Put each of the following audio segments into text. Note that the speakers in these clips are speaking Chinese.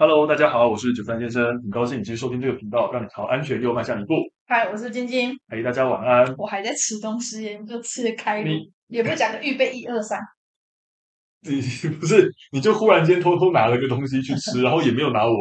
Hello，大家好，我是九三先生，很高兴你继续收听这个频道，让你朝安全又迈向一步。嗨，我是晶晶。哎，大家晚安。我还在吃东西耶，你就吃的开你也不讲个预备一二三。你 不是，你就忽然间偷偷拿了个东西去吃，然后也没有拿我，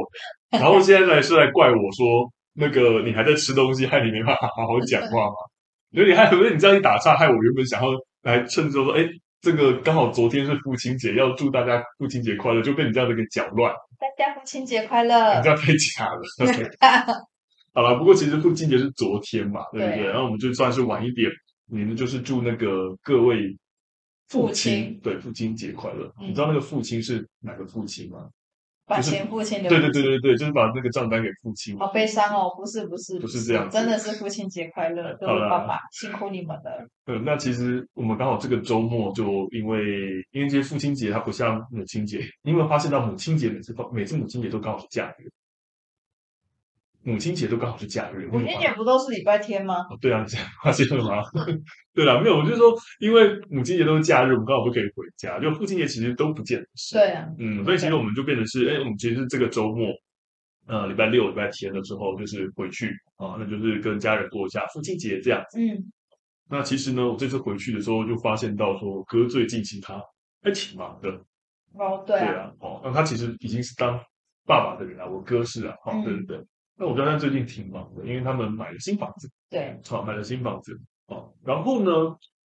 然后现在来是来怪我说，那个你还在吃东西，害你没办法好好讲话吗？有点害，不是你这样一打岔，害我原本想要来趁着说，哎，这个刚好昨天是父亲节，要祝大家父亲节快乐，就被你这样子给搅乱。大家父亲节快乐！你这样太假了。好了，不过其实父亲节是昨天嘛，对不对？然后我们就算是晚一点，你们就是祝那个各位父亲，父亲对父亲节快乐。嗯、你知道那个父亲是哪个父亲吗？把钱父亲留。对对对对对，就是把那个账单给付清。好悲伤哦，不是不是不是这样，真的是父亲节快乐，各位爸爸啦辛苦你们了。嗯，那其实我们刚好这个周末就因为因为这些父亲节它不像母亲节，因为发现到母亲节每次每次母亲节都刚好是假日。母亲节都刚好是假日，母亲节不都是礼拜天吗？哦、对啊，你发现了吗？对啦，没有，我就是说，因为母亲节都是假日，我们刚好不可以回家。就父亲节其实都不见得是。对啊，嗯，所以其实我们就变成是，哎，我们其实是这个周末，呃，礼拜六、礼拜天的时候，就是回去啊，那就是跟家人过一下父亲节这样子。嗯，那其实呢，我这次回去的时候就发现到说，哥最近其实他还挺忙的。哦，对啊，对啊，哦，那他其实已经是当爸爸的人了，我哥是啊，哦，对对对。那我觉得他最近挺忙的，因为他们买了新房子，对，好，买了新房子，啊，然后呢，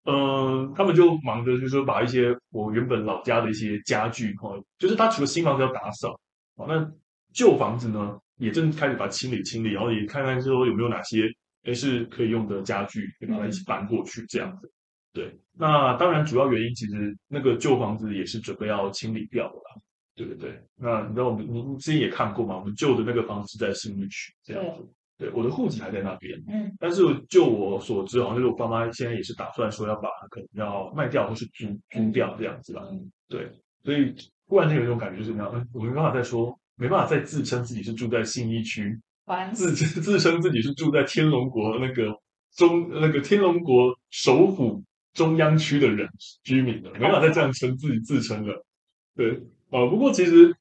嗯、呃，他们就忙着就是说把一些我原本老家的一些家具，哈、哦，就是他除了新房子要打扫，哦，那旧房子呢也正开始把它清理清理，然后也看看说有没有哪些诶是可以用的家具，可以把它一起搬过去这样子。嗯、对，那当然主要原因其实那个旧房子也是准备要清理掉的啦。对对对，那你知道我们，你你之前也看过嘛？我们旧的那个房子在信义区这样子。对，对，我的户籍还在那边。嗯。但是就我所知，好像就是我爸妈现在也是打算说要把它可能要卖掉或是租租掉这样子吧。嗯。对，所以忽然间有一种感觉，就是那样，嗯，我没办法再说，没办法再自称自己是住在信义区，自自称自己是住在天龙国那个中那个天龙国首府中央区的人居民了，没办法再这样称自己自称了。对。哦，不过其实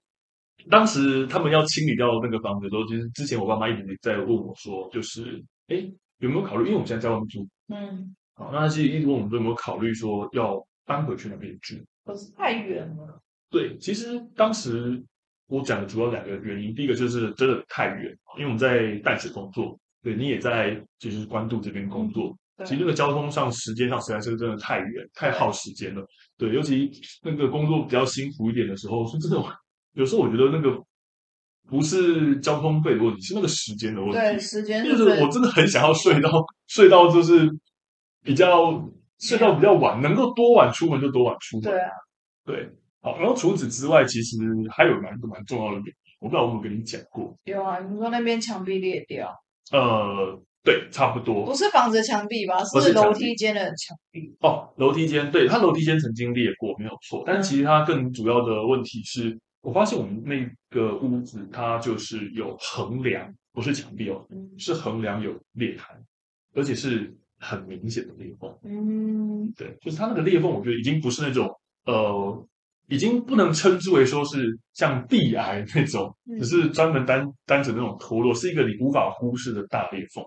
当时他们要清理掉那个房子的时候，其实之前我爸妈一直在问我说，就是哎有没有考虑？因为我们现在在外面住，嗯，好，那他其实一直问我们说有没有考虑说要搬回去那边住？可是太远了。对，其实当时我讲的主要两个原因，第一个就是真的太远，因为我们在淡水工作，对你也在就是关渡这边工作。嗯其实那个交通上、时间上实在是真的太远、太耗时间了。对，尤其那个工作比较辛苦一点的时候，是真的。有时候我觉得那个不是交通费的问题，是那个时间的问题。对，时间就是我真的很想要睡到睡到就是比较睡到比较晚，能够多晚出门就多晚出门。对啊，对。好，然后除此之外，其实还有蛮蛮重要的点，我不知道我有没有跟你讲过。有啊，你说那边墙壁裂掉。呃。对，差不多不是房子墙壁吧？是楼梯间的墙壁。哦，楼梯间，对，它楼梯间曾经裂过，没有错。但是其实它更主要的问题是，我发现我们那个屋子它就是有横梁，不是墙壁哦，嗯、是横梁有裂开，而且是很明显的裂缝。嗯，对，就是它那个裂缝，我觉得已经不是那种呃，已经不能称之为说是像地癌那种，嗯、只是专门单单指那种脱落，是一个你无法忽视的大裂缝。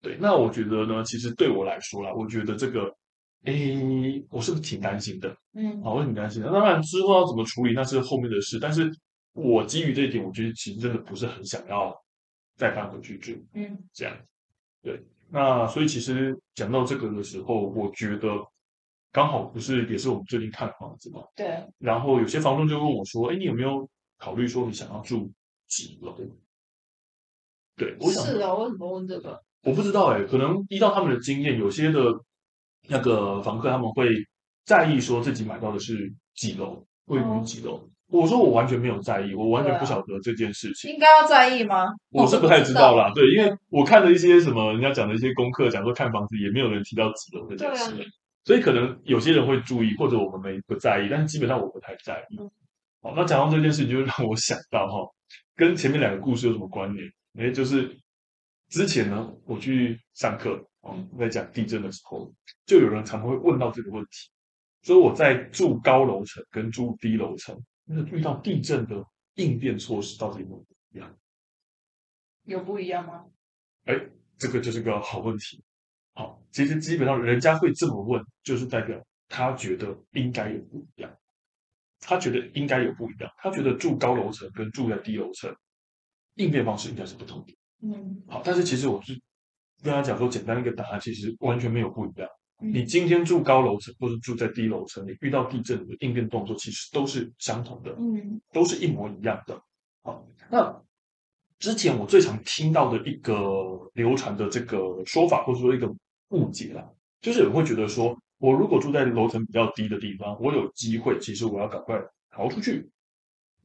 对，那我觉得呢，其实对我来说啦，我觉得这个，诶，我是不是挺担心的？嗯，啊，我挺担心的。当然之后要怎么处理，那是后面的事。但是我基于这一点，我觉得其实真的不是很想要再搬回去住。嗯，这样。对，那所以其实讲到这个的时候，我觉得刚好不是也是我们最近看房子嘛。对。然后有些房东就问我说：“哎，你有没有考虑说你想要住几楼？”对，我想是啊，为什么问这个？我不知道哎，可能依照他们的经验，有些的那个房客他们会在意说自己买到的是几楼，位于几楼。哦、我说我完全没有在意，我完全不晓得这件事情。应该要在意吗？我是不太知道啦，对，因为我看了一些什么人家讲的一些功课，讲说看房子也没有人提到几楼这件事，啊、所以可能有些人会注意，或者我们没不在意，但是基本上我不太在意。嗯、好，那讲到这件事情，就让我想到哈，跟前面两个故事有什么关联？哎，就是。之前呢，我去上课，嗯，在讲地震的时候，就有人常常会问到这个问题，说我在住高楼层跟住低楼层，那遇到地震的应变措施到底有没有不一样？有不一样吗？哎，这个就是个好问题。好，其实基本上人家会这么问，就是代表他觉得应该有不一样。他觉得应该有不一样，他觉得住高楼层跟住在低楼层应变方式应该是不同的。嗯，好，但是其实我是跟他讲说，简单一个答案，其实完全没有不一样。嗯、你今天住高楼层或是住在低楼层，你遇到地震的应变动作其实都是相同的，嗯，都是一模一样的。好，那之前我最常听到的一个流传的这个说法，或者说一个误解啦，就是有人会觉得说，我如果住在楼层比较低的地方，我有机会，其实我要赶快逃出去，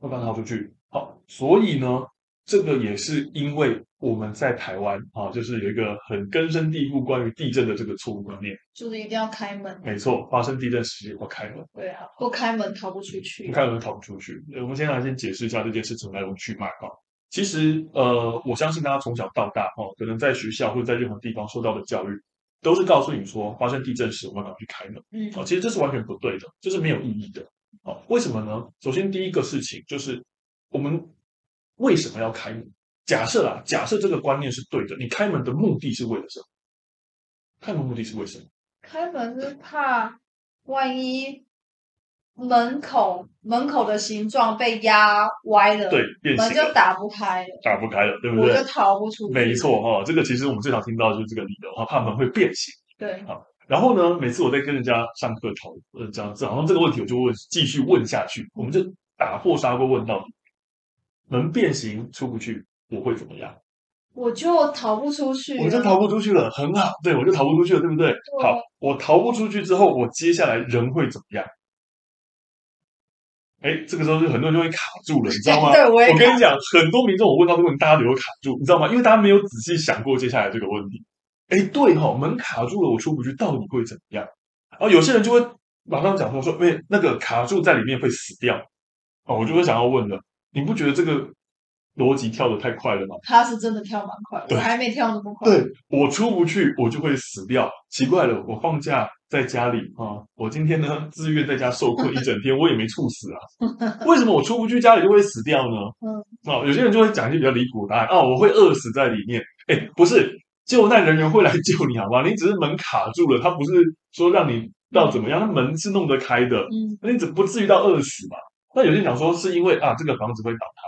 要赶快逃出去。好，所以呢。这个也是因为我们在台湾啊，就是有一个很根深蒂固关于地震的这个错误观念，就是一定要开门。没错，发生地震时要开门。对啊，不开门逃不出去。不开门逃不出去。我们先来先解释一下这件事情来龙去脉啊。其实呃，我相信大家从小到大哈，可能在学校或者在任何地方受到的教育，都是告诉你说，发生地震时我们要去开门。嗯，啊，其实这是完全不对的，这是没有意义的。好，为什么呢？首先第一个事情就是我们。为什么要开门？假设啊，假设这个观念是对的，你开门的目的是为了什么？开门目的是为什么？开门是怕万一门口门口的形状被压歪了，对，变形，门就打不开了，打不开了，对不对？我就逃不出去。没错哈、哦，这个其实我们最常听到的就是这个理由哈，怕门会变形。对，好，然后呢，每次我在跟人家上课讨论这样子，好像这个问题我就问，继续问下去，我们就打破砂锅问到底。门变形出不去，我会怎么样？我就逃不出去，我就逃不出去了，很好，对，我就逃不出去了，对不对？对。好，我逃不出去之后，我接下来人会怎么样？哎，这个时候就很多人就会卡住了，你知道吗？对，我，我跟你讲，很多民众我问到这个问题，大家都有卡住，你知道吗？因为大家没有仔细想过接下来这个问题。哎，对哈、哦，门卡住了，我出不去，到底会怎么样？然后有些人就会马上讲说说，哎，那个卡住在里面会死掉。哦，我就会想要问了。你不觉得这个逻辑跳得太快了吗？他是真的跳蛮快，我还没跳那么快。对，我出不去，我就会死掉。奇怪了，我放假在家里啊，我今天呢自愿在家受困一整天，我也没猝死啊。为什么我出不去，家里就会死掉呢？嗯，哦，有些人就会讲一些比较离谱的答案啊，我会饿死在里面。哎，不是，救难人员会来救你，好吗？你只是门卡住了，他不是说让你到怎么样，他门是弄得开的，嗯，那你怎不至于到饿死嘛？那有些人讲说是因为啊，这个房子会倒塌。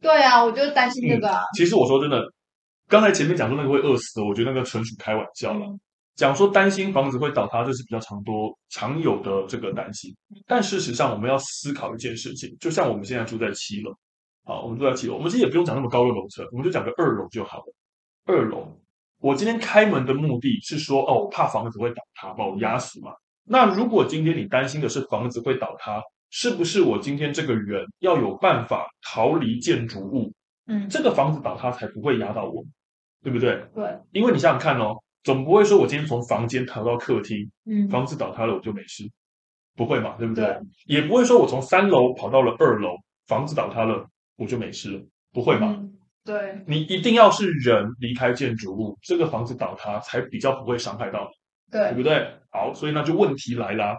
对啊，我就担心这个啊。嗯，其实我说真的，刚才前面讲说那个会饿死的，我觉得那个纯属开玩笑了。讲说担心房子会倒塌，这是比较常多常有的这个担心。但事实上，我们要思考一件事情，就像我们现在住在七楼，好，我们住在七楼，我们其实也不用讲那么高的楼层，我们就讲个二楼就好了。二楼，我今天开门的目的是说，哦，我怕房子会倒塌，把我压死嘛。那如果今天你担心的是房子会倒塌，是不是我今天这个人要有办法逃离建筑物？嗯，这个房子倒塌才不会压到我，对不对？对，因为你想想看哦，总不会说我今天从房间逃到客厅，嗯，房子倒塌了我就没事，不会嘛？对不对？对，也不会说我从三楼跑到了二楼，房子倒塌了我就没事了，不会嘛？嗯，对，你一定要是人离开建筑物，这个房子倒塌才比较不会伤害到你，对，对不对？好，所以那就问题来啦。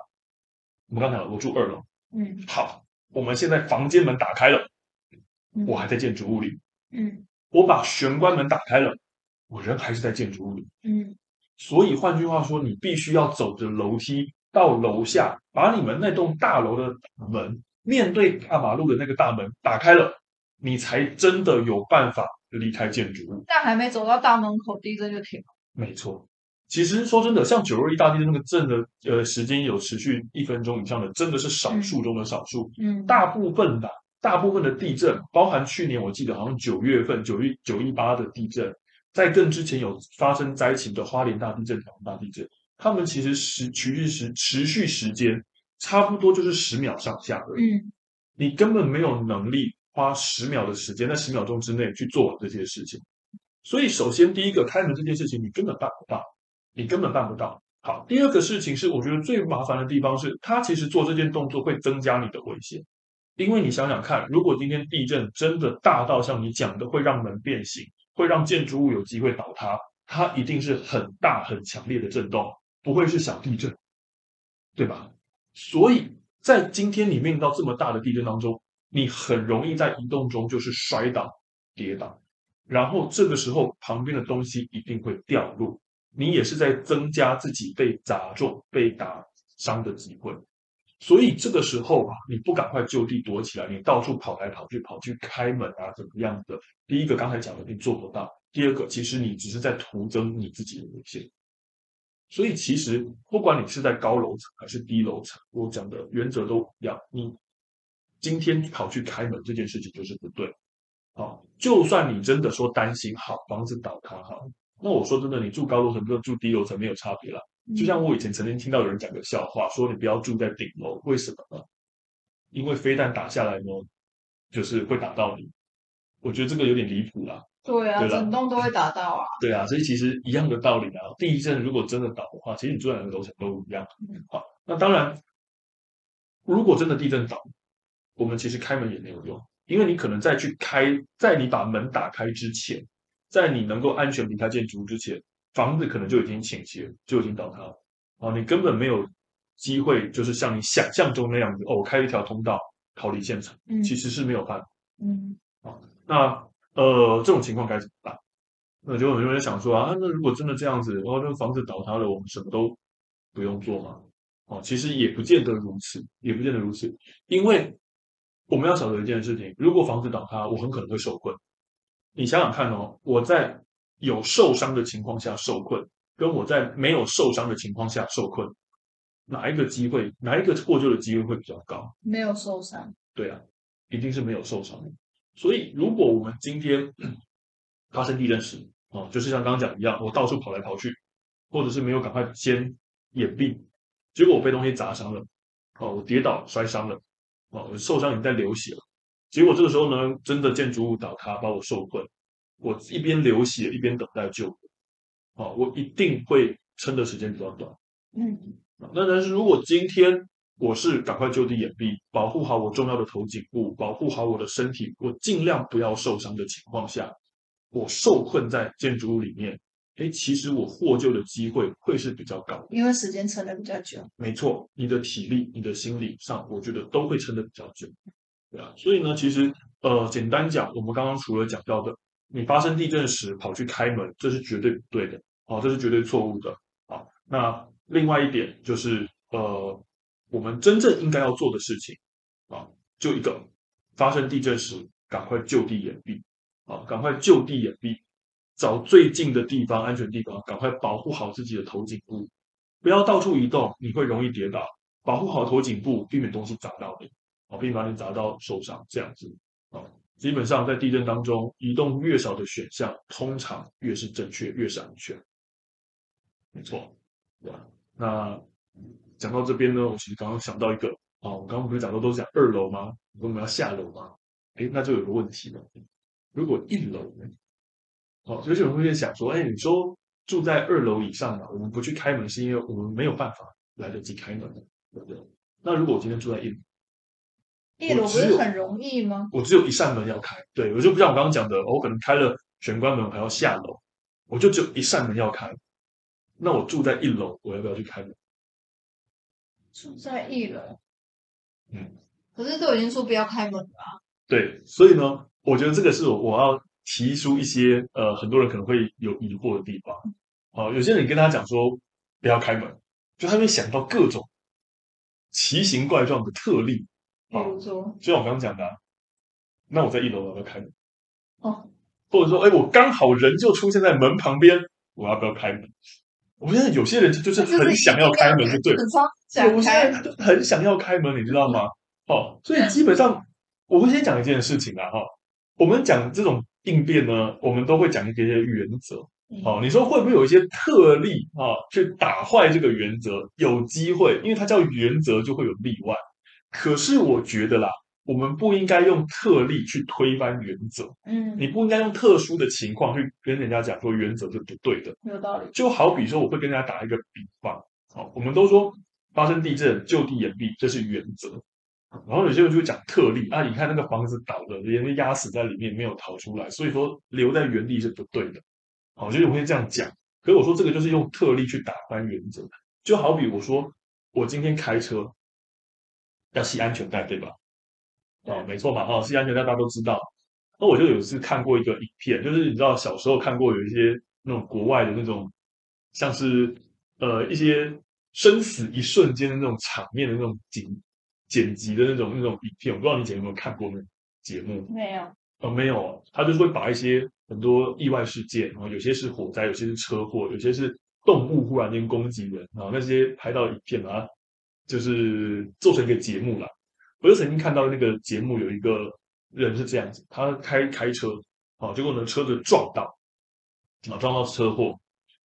我们刚才我住二楼。嗯，好，我们现在房间门打开了，嗯、我还在建筑物里。嗯，我把玄关门打开了，我人还是在建筑物里。嗯，所以换句话说，你必须要走着楼梯到楼下，把你们那栋大楼的门面对大马路的那个大门打开了，你才真的有办法离开建筑物。但还没走到大门口，地震就停了。没错。其实说真的，像九二一大地震那个震的呃时间有持续一分钟以上的，真的是少数中的少数。嗯，大部分的大部分的地震，包含去年我记得好像九月份九一九一八的地震，在更之前有发生灾情的花莲大地震、台湾大地震，他们其实时持续时持续时间差不多就是十秒上下而已。嗯，你根本没有能力花十秒的时间在十秒钟之内去做完这些事情。所以，首先第一个开门这件事情，你根本办不到。你根本办不到。好，第二个事情是，我觉得最麻烦的地方是，他其实做这件动作会增加你的危险，因为你想想看，如果今天地震真的大到像你讲的会让门变形，会让建筑物有机会倒塌，它一定是很大很强烈的震动，不会是小地震，对吧？所以在今天你面临到这么大的地震当中，你很容易在移动中就是摔倒、跌倒，然后这个时候旁边的东西一定会掉落，你也是在增加自己被砸中、被打伤的机会。所以这个时候啊，你不赶快就地躲起来，你到处跑来跑去，跑去开门啊，怎么样的？第一个刚才讲的，你做不到；第二个，其实你只是在徒增你自己的危险。所以其实不管你是在高楼层还是低楼层，我讲的原则都一样。你今天跑去开门这件事情就是不对。好，就算你真的说担心，好，房子倒塌，好，那我说真的，你住高楼层跟住低楼层没有差别了。就像我以前曾经听到有人讲个笑话，说你不要住在顶楼，为什么呢？因为飞弹打下来呢，就是会打到你。我觉得这个有点离谱啦。对啊，对，整栋都会打到啊。对啊，所以其实一样的道理啊。地震如果真的倒的话，其实你住在哪个楼层都一样。好，那当然，如果真的地震倒，我们其实开门也没有用，因为你可能在去开，在你把门打开之前，在你能够安全离开建筑物之前。房子可能就已经倾斜，就已经倒塌了啊！你根本没有机会，就是像你想象中那样子哦，我开一条通道逃离现场，嗯，其实是没有办法。嗯，啊，那呃，这种情况该怎么办？那就有人想说啊，那如果真的这样子，然后那房子倒塌了，我们什么都不用做吗？哦，其实也不见得如此，也不见得如此，因为我们要晓得一件事情：如果房子倒塌，我很可能会受困。你想想看哦，我在。有受伤的情况下受困，跟我在没有受伤的情况下受困，哪一个机会，哪一个获救的机会会比较高？没有受伤。对啊，一定是没有受伤。所以，如果我们今天 发生地震时，哦，就是像刚刚讲一样，我到处跑来跑去，或者是没有赶快先掩蔽，结果我被东西砸伤了，哦，我跌倒摔伤了，哦，我受伤已经在流血了，结果这个时候呢，真的建筑物倒塌把我受困。我一边流血一边等待救援，好，我一定会撑的时间比较短。嗯，那但是如果今天我是赶快就地掩蔽，保护好我重要的头颈部，保护好我的身体，我尽量不要受伤的情况下，我受困在建筑物里面，哎，其实我获救的机会会是比较高的，因为时间撑得比较久。没错，你的体力、你的心理上，我觉得都会撑得比较久。对啊，所以呢，其实呃，简单讲，我们刚刚除了讲到的。你发生地震时跑去开门，这是绝对不对的，好，这是绝对错误的，好。那另外一点就是，呃，我们真正应该要做的事情，啊，就一个，发生地震时赶快就地掩蔽，啊，赶快就地掩蔽，找最近的地方，安全地方，赶快保护好自己的头颈部，不要到处移动，你会容易跌倒。保护好头颈部，避免东西砸到你，啊，避免把你砸到受伤，这样子，啊。基本上在地震当中，移动越少的选项，通常越是正确，越是安全。没错，对吧？那讲到这边呢，我其实刚刚想到一个啊，我刚刚不是讲到都是讲二楼吗？我们要下楼吗？诶，那就有个问题了。如果一楼呢？好，所以有人会想说，哎，你说住在二楼以上的，我们不去开门，是因为我们没有办法来得及开门，对不对？那如果我今天住在一楼？一楼不是很容易吗？我只有一扇门要开，对，我就不像我刚刚讲的，我可能开了玄关门还要下楼，我就只有一扇门要开。那我住在一楼，我要不要去开门？住在一楼，嗯，可是都已经说不要开门了啊。对，所以呢，我觉得这个是我我要提出一些呃，很多人可能会有疑惑的地方。哦、呃，有些人跟他讲说不要开门，就他会想到各种奇形怪状的特例。比如说，就像我刚刚讲的，那我在一楼，我要不要开门？哦，或者说，哎，我刚好人就出现在门旁边，我要不要开门？我现在有些人就是很想要开门，就对，有些人很想要开门，你知道吗？哦，所以基本上我会先讲一件事情啊，哈，我们讲这种应变呢，我们都会讲一些原则。哦，你说会不会有一些特例啊，去打坏这个原则？有机会，因为它叫原则，就会有例外。可是我觉得啦，我们不应该用特例去推翻原则。嗯，你不应该用特殊的情况去跟人家讲说原则是不对的。有道理。就好比说，我会跟大家打一个比方。好，我们都说发生地震就地掩蔽，这是原则。然后有些人就会讲特例啊，你看那个房子倒了，人被压死在里面没有逃出来，所以说留在原地是不对的。好，就是我会这样讲。可是我说这个就是用特例去打翻原则。就好比我说我今天开车。要系安全带，对吧？哦，没错嘛，哦，系安全带大家都知道。那我就有一次看过一个影片，就是你知道小时候看过有一些那种国外的那种，像是呃一些生死一瞬间的那种场面的那种剪剪辑的那种那种影片，我不知道你以前有没有看过那种节目？没有，哦，没有，他就是会把一些很多意外事件，然后有些是火灾，有些是车祸，有些是动物忽然间攻击人，然后那些拍到影片啊，就是做成一个节目了。我就曾经看到那个节目，有一个人是这样子，他开开车，啊，结果呢车子撞到，啊，撞到车祸，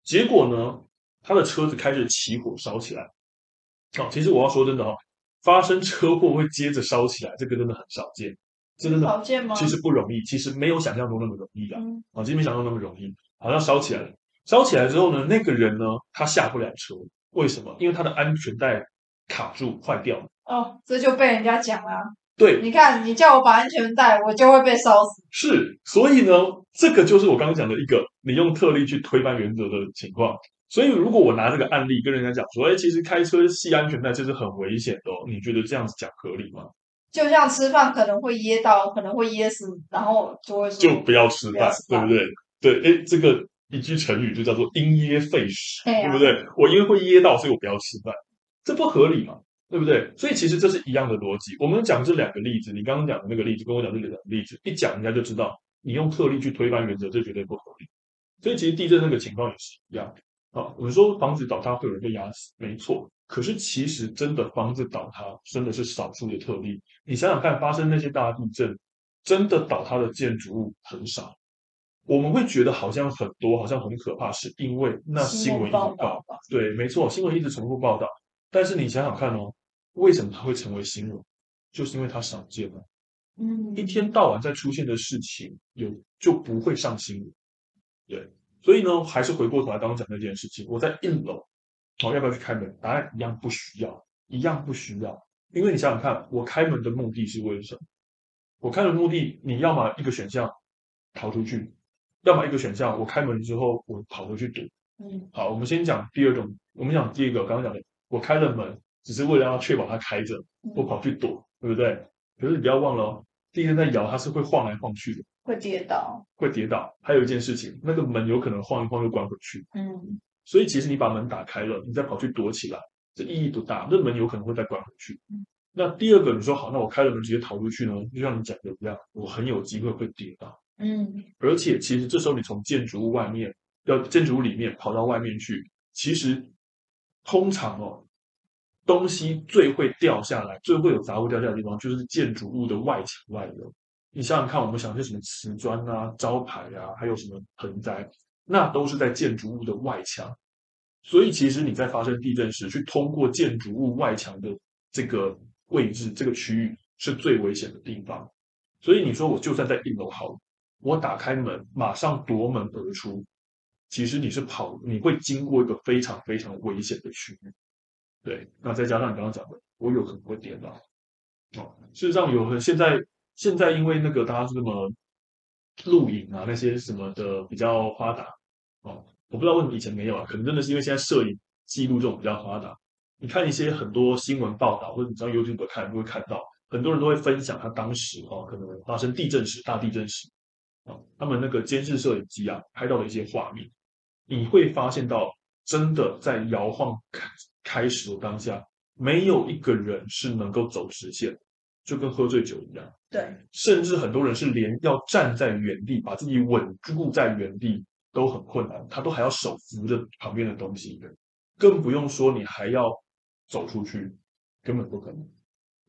结果呢他的车子开始起火烧起来，啊，其实我要说真的哈，发生车祸会接着烧起来，这个真的很少见，真的少见吗？其实不容易，其实没有想象中那么容易的，啊，其实没想象中那么容易，好像烧起来了，烧起来之后呢，那个人呢他下不了车，为什么？因为他的安全带卡住坏掉了。哦，这就被人家讲了。对，你看，你叫我绑安全带，我就会被烧死。是，所以呢，这个就是我刚刚讲的一个，你用特例去推翻原则的情况。所以，如果我拿这个案例跟人家讲说，哎，其实开车系安全带这是很危险的哦，你觉得这样子讲合理吗？就像吃饭可能会噎到，可能会噎死，然后就会说就不要吃饭，对不对？对，哎，这个一句成语就叫做因噎废食，对，啊、对不对？我因为会噎到，所以我不要吃饭，这不合理嘛？对不对？所以其实这是一样的逻辑。我们讲这两个例子，你刚刚讲的那个例子，跟我讲这两个例子，一讲人家就知道，你用特例去推翻原则，这绝对不合理。所以其实地震那个情况也是一样。啊，我们说房子倒塌会有人被压死，没错。可是其实真的房子倒塌真的是少数的特例。你想想看，发生那些大地震，真的倒塌的建筑物很少。我们会觉得好像很多，好像很可怕，是因为那新闻一直报道。对，没错，新闻一直重复报道。但是你想想看哦。为什么它会成为新闻？就是因为它少见了。嗯，一天到晚在出现的事情，有就不会上新闻。对，所以呢，还是回过头来刚刚讲那件事情。我在一楼，好，要不要去开门？答案一样不需要，一样不需要。因为你想想看，我开门的目的是为了什么？我开门的目的，你要么一个选项逃出去，要么一个选项我开门之后我跑回去躲。嗯，好，我们先讲第二种，我们讲第一个，刚刚讲的，我开了门。只是为了要确保它开着，不跑去躲，对不对？可是你不要忘了哦，地震在摇，它是会晃来晃去的，会跌倒，会跌倒。还有一件事情，那个门有可能晃一晃又关回去。嗯，所以其实你把门打开了，你再跑去躲起来，这意义不大。那门有可能会再关回去。嗯，那第二个，你说好，那我开了门直接逃出去呢？就像你讲的一样，我很有机会会跌倒。嗯，而且其实这时候你从建筑物外面，要建筑物里面跑到外面去，其实通常哦。东西最会掉下来，最会有杂物掉下的地方，就是建筑物的外墙外楼。你想想看，我们想些什么瓷砖啊、招牌啊，还有什么盆栽，那都是在建筑物的外墙。所以，其实你在发生地震时，去通过建筑物外墙的这个位置、这个区域，是最危险的地方。所以，你说我就算在一楼好，我打开门，马上夺门而出，其实你是跑，你会经过一个非常非常危险的区域。对，那再加上你刚刚讲的，我有可能会跌倒。哦，事实上有很现在现在因为那个大家是什么录影啊那些什么的比较发达哦，我不知道为什么以前没有啊，可能真的是因为现在摄影记录这种比较发达。你看一些很多新闻报道，或者你上 YouTube 看，你会看到很多人都会分享他当时哦可能发生地震时、大地震时哦，他们那个监视摄影机啊拍到的一些画面，你会发现到真的在摇晃。开开始的当下，没有一个人是能够走直线，就跟喝醉酒一样。对，甚至很多人是连要站在原地，把自己稳固在原地都很困难，他都还要手扶着旁边的东西，更不用说你还要走出去，根本不可能。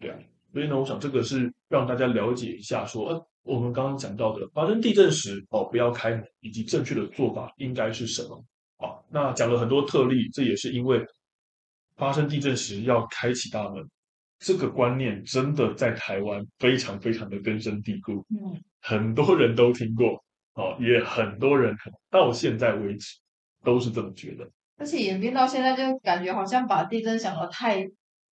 对啊，所以呢，我想这个是让大家了解一下说，说呃，我们刚刚讲到的发生地震时哦，不要开门，以及正确的做法应该是什么？好，那讲了很多特例，这也是因为。发生地震时要开启大门，这个观念真的在台湾非常非常的根深蒂固。嗯，很多人都听过，哦，也很多人到现在为止都是这么觉得。而且演变到现在，就感觉好像把地震想得太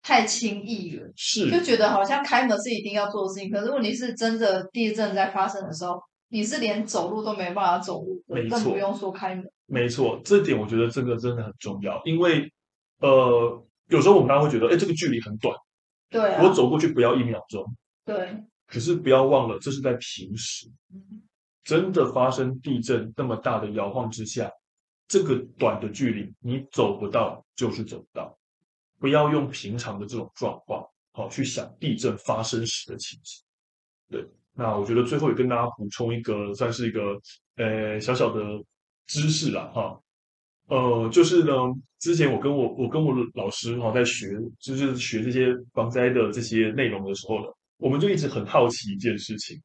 太轻易了，是就觉得好像开门是一定要做的事情。可是问题是，真的地震在发生的时候，你是连走路都没办法走路，更不用说开门。没错，这点我觉得这个真的很重要，因为。呃，有时候我们大家会觉得，哎，这个距离很短，对、啊，我走过去不要一秒钟，对。可是不要忘了，这是在平时，真的发生地震那么大的摇晃之下，这个短的距离你走不到就是走不到。不要用平常的这种状况，好去想地震发生时的情形。对，那我觉得最后也跟大家补充一个，算是一个呃小小的知识了哈。呃，就是呢，之前我跟我我跟我老师哈在学，就是学这些防灾的这些内容的时候呢，我们就一直很好奇一件事情，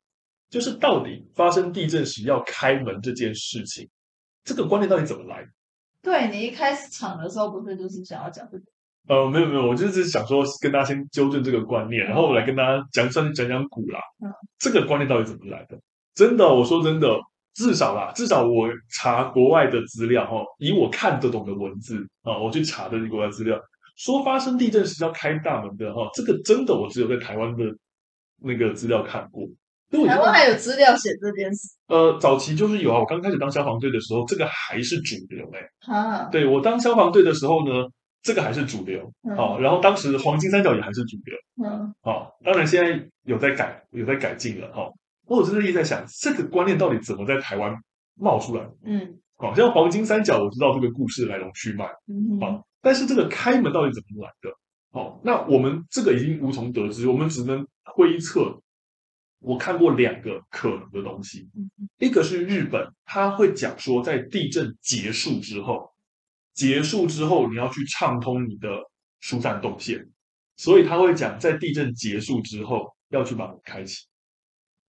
就是到底发生地震时要开门这件事情，这个观念到底怎么来？对，你一开始讲的时候，不是就是想要讲这个？呃，没有没有，我就是想说跟大家先纠正这个观念，然后我来跟大家讲，算是讲讲古啦。嗯，这个观念到底怎么来的？真的，我说真的，至少啦，至少我查国外的资料哈，以我看得懂的文字啊，我去查的国外资料，说发生地震时要开大门的哈，这个真的我只有在台湾的那个资料看过。台湾还有资料写这件事？呃，早期就是有啊，我刚开始当消防队的时候，这个还是主流哎、欸。啊，对，我当消防队的时候呢。这个还是主流，好、嗯，然后当时黄金三角也还是主流，嗯，好，当然现在有在改，有在改进了，哈。我真的一直在想，这个观念到底怎么在台湾冒出来？嗯，好，像黄金三角，我知道这个故事来龙去脉，嗯，好，但是这个开门到底怎么来的？好，那我们这个已经无从得知，我们只能推测。我看过两个可能的东西，一个是日本，他会讲说，在地震结束之后。结束之后，你要去畅通你的疏散动线，所以他会讲，在地震结束之后要去把门开启。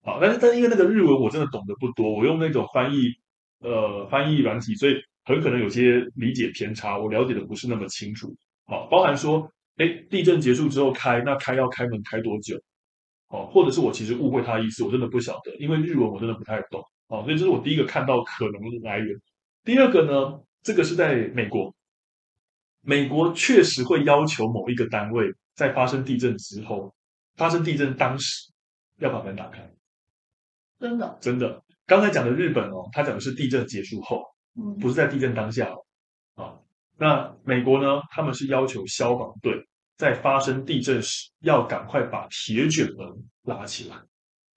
好，但是但因为那个日文我真的懂得不多，我用那种翻译呃翻译软体，所以很可能有些理解偏差，我了解的不是那么清楚。好，包含说，哎，地震结束之后开，那开要开门开多久？哦，或者是我其实误会他的意思，我真的不晓得，因为日文我真的不太懂。哦，所以这是我第一个看到可能的来源。第二个呢？这个是在美国，美国确实会要求某一个单位在发生地震之后，发生地震当时要把门打开。真的，真的。刚才讲的日本哦，他讲的是地震结束后，不是在地震当下哦。啊，那美国呢？他们是要求消防队在发生地震时要赶快把铁卷门拉起来。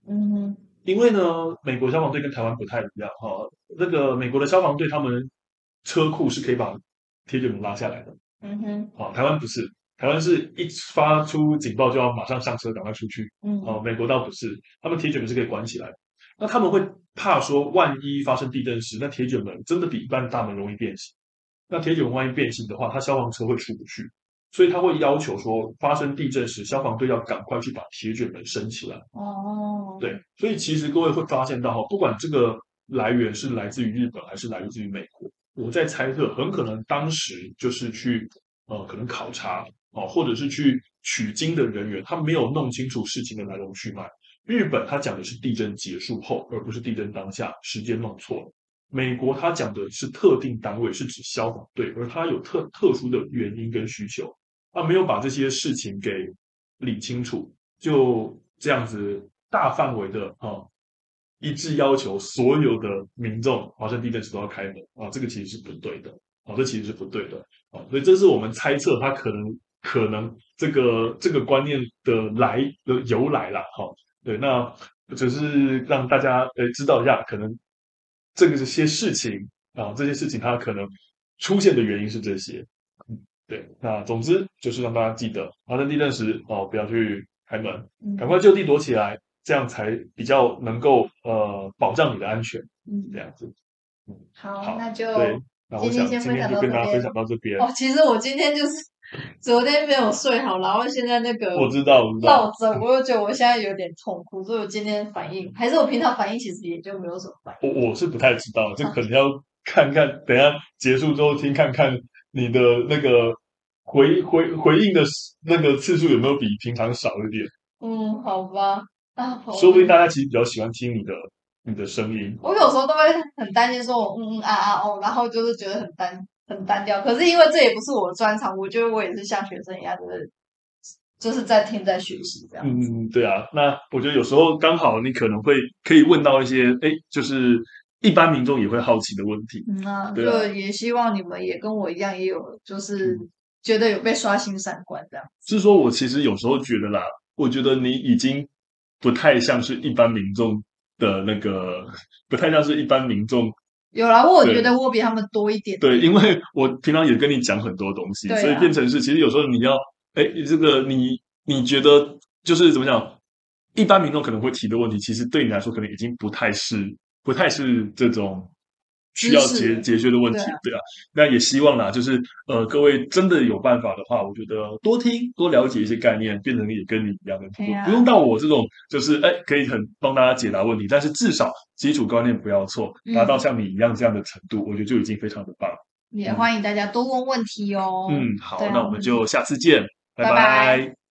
嗯，因为呢，美国消防队跟台湾不太一样哈。那个美国的消防队他们。车库是可以把铁卷门拉下来的。嗯哼，啊，台湾不是，台湾是一发出警报就要马上上车赶快出去。嗯，哦，美国倒不是，他们铁卷门是可以关起来的。那他们会怕说，万一发生地震时，那铁卷门真的比一般大门容易变形。那铁卷门万一变形的话，他消防车会出不去，所以他会要求说，发生地震时，消防队要赶快去把铁卷门升起来。哦，对，所以其实各位会发现到哈，不管这个来源是来自于日本还是来自于美国。我在猜测，很可能当时就是去呃，可能考察啊，或者是去取经的人员，他没有弄清楚事情的来龙去脉。日本他讲的是地震结束后，而不是地震当下，时间弄错了。美国他讲的是特定单位，是指消防队，而他有特特殊的原因跟需求，他没有把这些事情给理清楚，就这样子大范围的啊。一致要求所有的民众发生地震时都要开门啊，这个其实是不对的啊，这其实是不对的啊，所以这是我们猜测他可能可能这个这个观念的来的由来了哈。对，那只是让大家呃知道一下，可能这个这些事情啊，这些事情它可能出现的原因是这些。嗯，对，那总之就是让大家记得发生地震时哦，不要去开门，赶快就地躲起来。这样才比较能够呃保障你的安全，嗯，这样子，嗯，好，好，那就对，那我想今天就跟大家分享到这边。哦，其实我今天就是 昨天没有睡好，然后现在那个我知道，我知道，我又觉得我现在有点痛苦，所以我今天反应还是我平常反应其实也就没有什么反应。我我是不太知道，这可能要看看，等下结束之后听看看你的那个回回回应的那个次数有没有比平常少一点。嗯，好吧。啊，说不定大家其实比较喜欢听你的你的声音。我有时候都会很担心，说我嗯嗯啊啊哦，然后就是觉得很单很单调。可是因为这也不是我的专长，我觉得我也是像学生一样，就是就是在听在学习这样。嗯，对啊。那我觉得有时候刚好你可能会可以问到一些哎，就是一般民众也会好奇的问题。嗯啊，对啊，就也希望你们也跟我一样，也有就是觉得有被刷新三观这样。是说，我其实有时候觉得啦，我觉得你已经。不太像是一般民众的那个，不太像是一般民众。有啦，我觉得我比他们多一点，对，因为我平常也跟你讲很多东西，啊、所以变成是，其实有时候你要，哎，这个你你觉得就是怎么讲？一般民众可能会提的问题，其实对你来说可能已经不太是，不太是这种。需要解解决的问题，对啊，对啊，那也希望啦，就是呃，各位真的有办法的话，我觉得多听多了解一些概念，变成也跟你一样的，啊、不用到我这种，就是哎，可以很帮大家解答问题，但是至少基础观念不要错，达到像你一样这样的程度，嗯、我觉得就已经非常的棒。也欢迎大家多问问题哦。嗯，好，那我们就下次见，拜拜。拜拜。